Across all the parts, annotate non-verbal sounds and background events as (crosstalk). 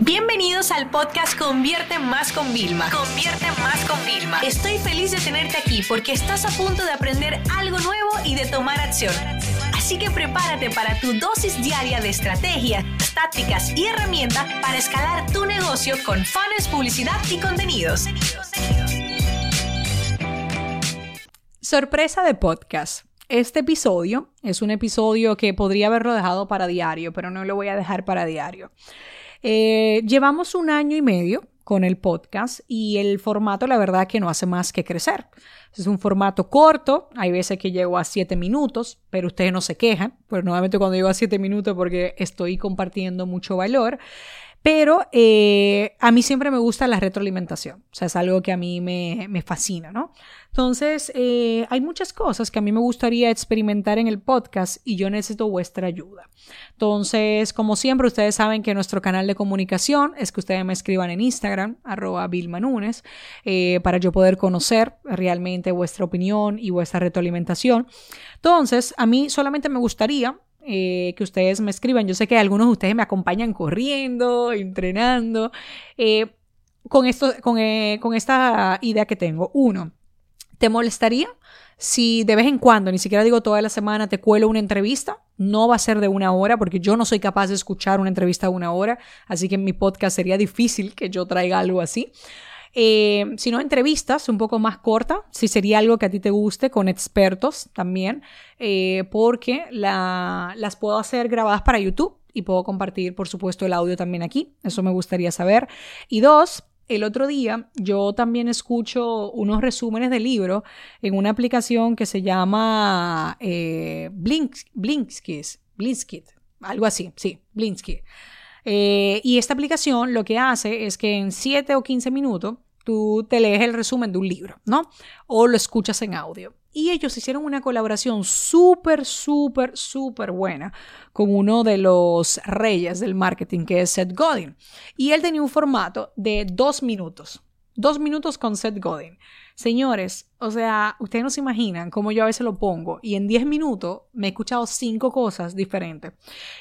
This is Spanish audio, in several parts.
Bienvenidos al podcast Convierte Más con Vilma. Convierte Más con Vilma. Estoy feliz de tenerte aquí porque estás a punto de aprender algo nuevo y de tomar acción. Así que prepárate para tu dosis diaria de estrategias, tácticas y herramientas para escalar tu negocio con fans, publicidad y contenidos. Sorpresa de podcast. Este episodio es un episodio que podría haberlo dejado para diario, pero no lo voy a dejar para diario. Eh, llevamos un año y medio con el podcast y el formato la verdad que no hace más que crecer. Es un formato corto, hay veces que llego a siete minutos, pero ustedes no se quejan, pues nuevamente cuando llego a siete minutos porque estoy compartiendo mucho valor. Pero eh, a mí siempre me gusta la retroalimentación, o sea, es algo que a mí me, me fascina, ¿no? Entonces, eh, hay muchas cosas que a mí me gustaría experimentar en el podcast y yo necesito vuestra ayuda. Entonces, como siempre, ustedes saben que nuestro canal de comunicación es que ustedes me escriban en Instagram, arroba Vilmanunes, eh, para yo poder conocer realmente vuestra opinión y vuestra retroalimentación. Entonces, a mí solamente me gustaría eh, que ustedes me escriban. Yo sé que algunos de ustedes me acompañan corriendo, entrenando. Eh, con, esto, con, eh, con esta idea que tengo. Uno, ¿te molestaría si de vez en cuando, ni siquiera digo toda la semana, te cuelo una entrevista? No va a ser de una hora porque yo no soy capaz de escuchar una entrevista de una hora, así que en mi podcast sería difícil que yo traiga algo así. Eh, sino entrevistas un poco más cortas, si sería algo que a ti te guste, con expertos también, eh, porque las puedo hacer grabadas para YouTube y puedo compartir, por supuesto, el audio también aquí. Eso me gustaría saber. Y dos, el otro día yo también escucho unos resúmenes de libros en una aplicación que se llama eh, Blinkskit, algo así, sí, Blinkskit. Eh, y esta aplicación lo que hace es que en 7 o 15 minutos tú te lees el resumen de un libro, ¿no? O lo escuchas en audio. Y ellos hicieron una colaboración súper, súper, súper buena con uno de los reyes del marketing, que es Seth Godin. Y él tenía un formato de dos minutos. Dos minutos con Seth Godin. Señores, o sea, ustedes no se imaginan cómo yo a veces lo pongo y en diez minutos me he escuchado cinco cosas diferentes.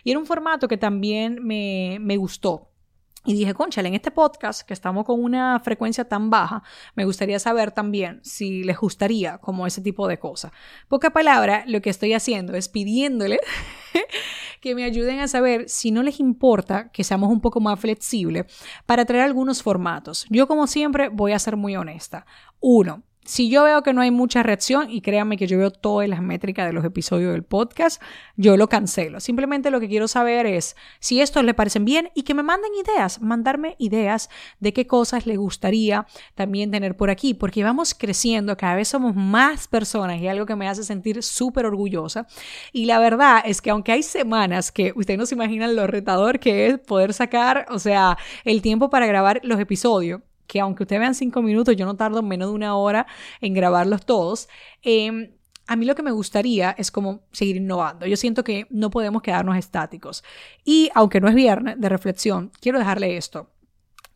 Y era un formato que también me, me gustó y dije, conchale, en este podcast, que estamos con una frecuencia tan baja, me gustaría saber también si les gustaría como ese tipo de cosas. Poca palabra, lo que estoy haciendo es pidiéndole (laughs) que me ayuden a saber si no les importa que seamos un poco más flexibles para traer algunos formatos. Yo, como siempre, voy a ser muy honesta. Uno, si yo veo que no hay mucha reacción, y créanme que yo veo todas las métricas de los episodios del podcast, yo lo cancelo. Simplemente lo que quiero saber es si estos le parecen bien y que me manden ideas, mandarme ideas de qué cosas les gustaría también tener por aquí, porque vamos creciendo, cada vez somos más personas y algo que me hace sentir súper orgullosa. Y la verdad es que aunque hay semanas que ustedes no se imaginan lo retador que es poder sacar, o sea, el tiempo para grabar los episodios, que aunque ustedes vean cinco minutos, yo no tardo menos de una hora en grabarlos todos. Em, a mí lo que me gustaría es como seguir innovando. Yo siento que no podemos quedarnos estáticos. Y aunque no es viernes de reflexión, quiero dejarle esto.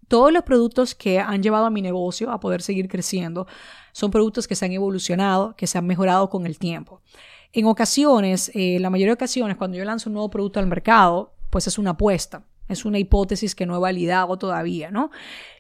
Todos los productos que han llevado a mi negocio a poder seguir creciendo son productos que se han evolucionado, que se han mejorado con el tiempo. En ocasiones, eh, la mayoría de ocasiones, cuando yo lanzo un nuevo producto al mercado, pues es una apuesta. Es una hipótesis que no he validado todavía, ¿no?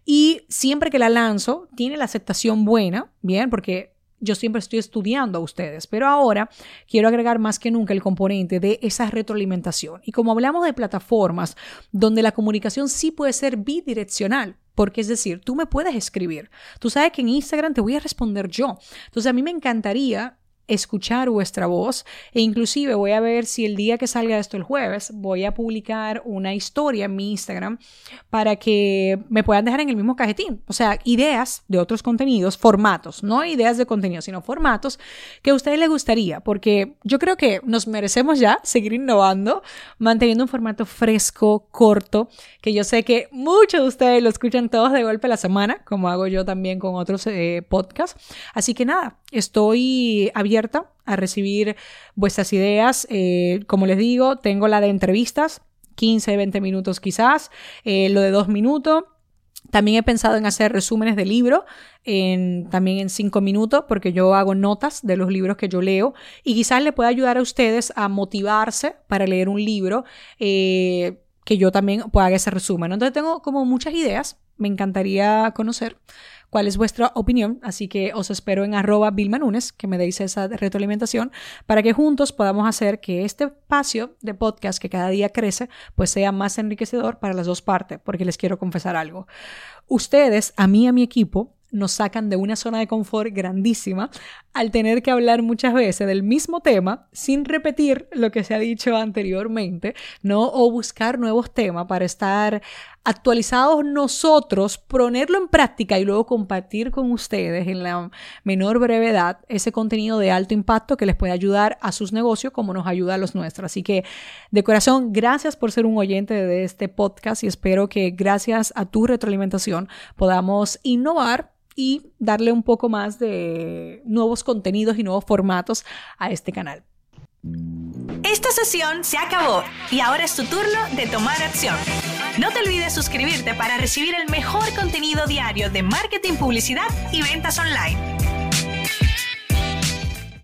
Y siempre que la lanzo, tiene la aceptación buena, bien, porque yo siempre estoy estudiando a ustedes, pero ahora quiero agregar más que nunca el componente de esa retroalimentación. Y como hablamos de plataformas donde la comunicación sí puede ser bidireccional, porque es decir, tú me puedes escribir. Tú sabes que en Instagram te voy a responder yo. Entonces a mí me encantaría escuchar vuestra voz e inclusive voy a ver si el día que salga esto el jueves voy a publicar una historia en mi Instagram para que me puedan dejar en el mismo cajetín, o sea, ideas de otros contenidos, formatos, no ideas de contenido, sino formatos que a ustedes les gustaría, porque yo creo que nos merecemos ya seguir innovando, manteniendo un formato fresco, corto, que yo sé que muchos de ustedes lo escuchan todos de golpe a la semana, como hago yo también con otros eh, podcasts. Así que nada, estoy abierta a recibir vuestras ideas. Eh, como les digo, tengo la de entrevistas, 15, 20 minutos quizás, eh, lo de dos minutos. También he pensado en hacer resúmenes de libro, en, también en cinco minutos, porque yo hago notas de los libros que yo leo y quizás le pueda ayudar a ustedes a motivarse para leer un libro. Eh, que yo también pueda haga ese resumen. Entonces tengo como muchas ideas, me encantaría conocer cuál es vuestra opinión, así que os espero en arroba bilmanunes, que me deis esa retroalimentación, para que juntos podamos hacer que este espacio de podcast que cada día crece, pues sea más enriquecedor para las dos partes, porque les quiero confesar algo. Ustedes, a mí y a mi equipo, nos sacan de una zona de confort grandísima al tener que hablar muchas veces del mismo tema sin repetir lo que se ha dicho anteriormente, ¿no? O buscar nuevos temas para estar actualizados nosotros, ponerlo en práctica y luego compartir con ustedes en la menor brevedad ese contenido de alto impacto que les puede ayudar a sus negocios como nos ayuda a los nuestros. Así que de corazón, gracias por ser un oyente de este podcast y espero que gracias a tu retroalimentación podamos innovar y darle un poco más de nuevos contenidos y nuevos formatos a este canal. Esta sesión se acabó y ahora es tu turno de tomar acción. No te olvides suscribirte para recibir el mejor contenido diario de marketing, publicidad y ventas online.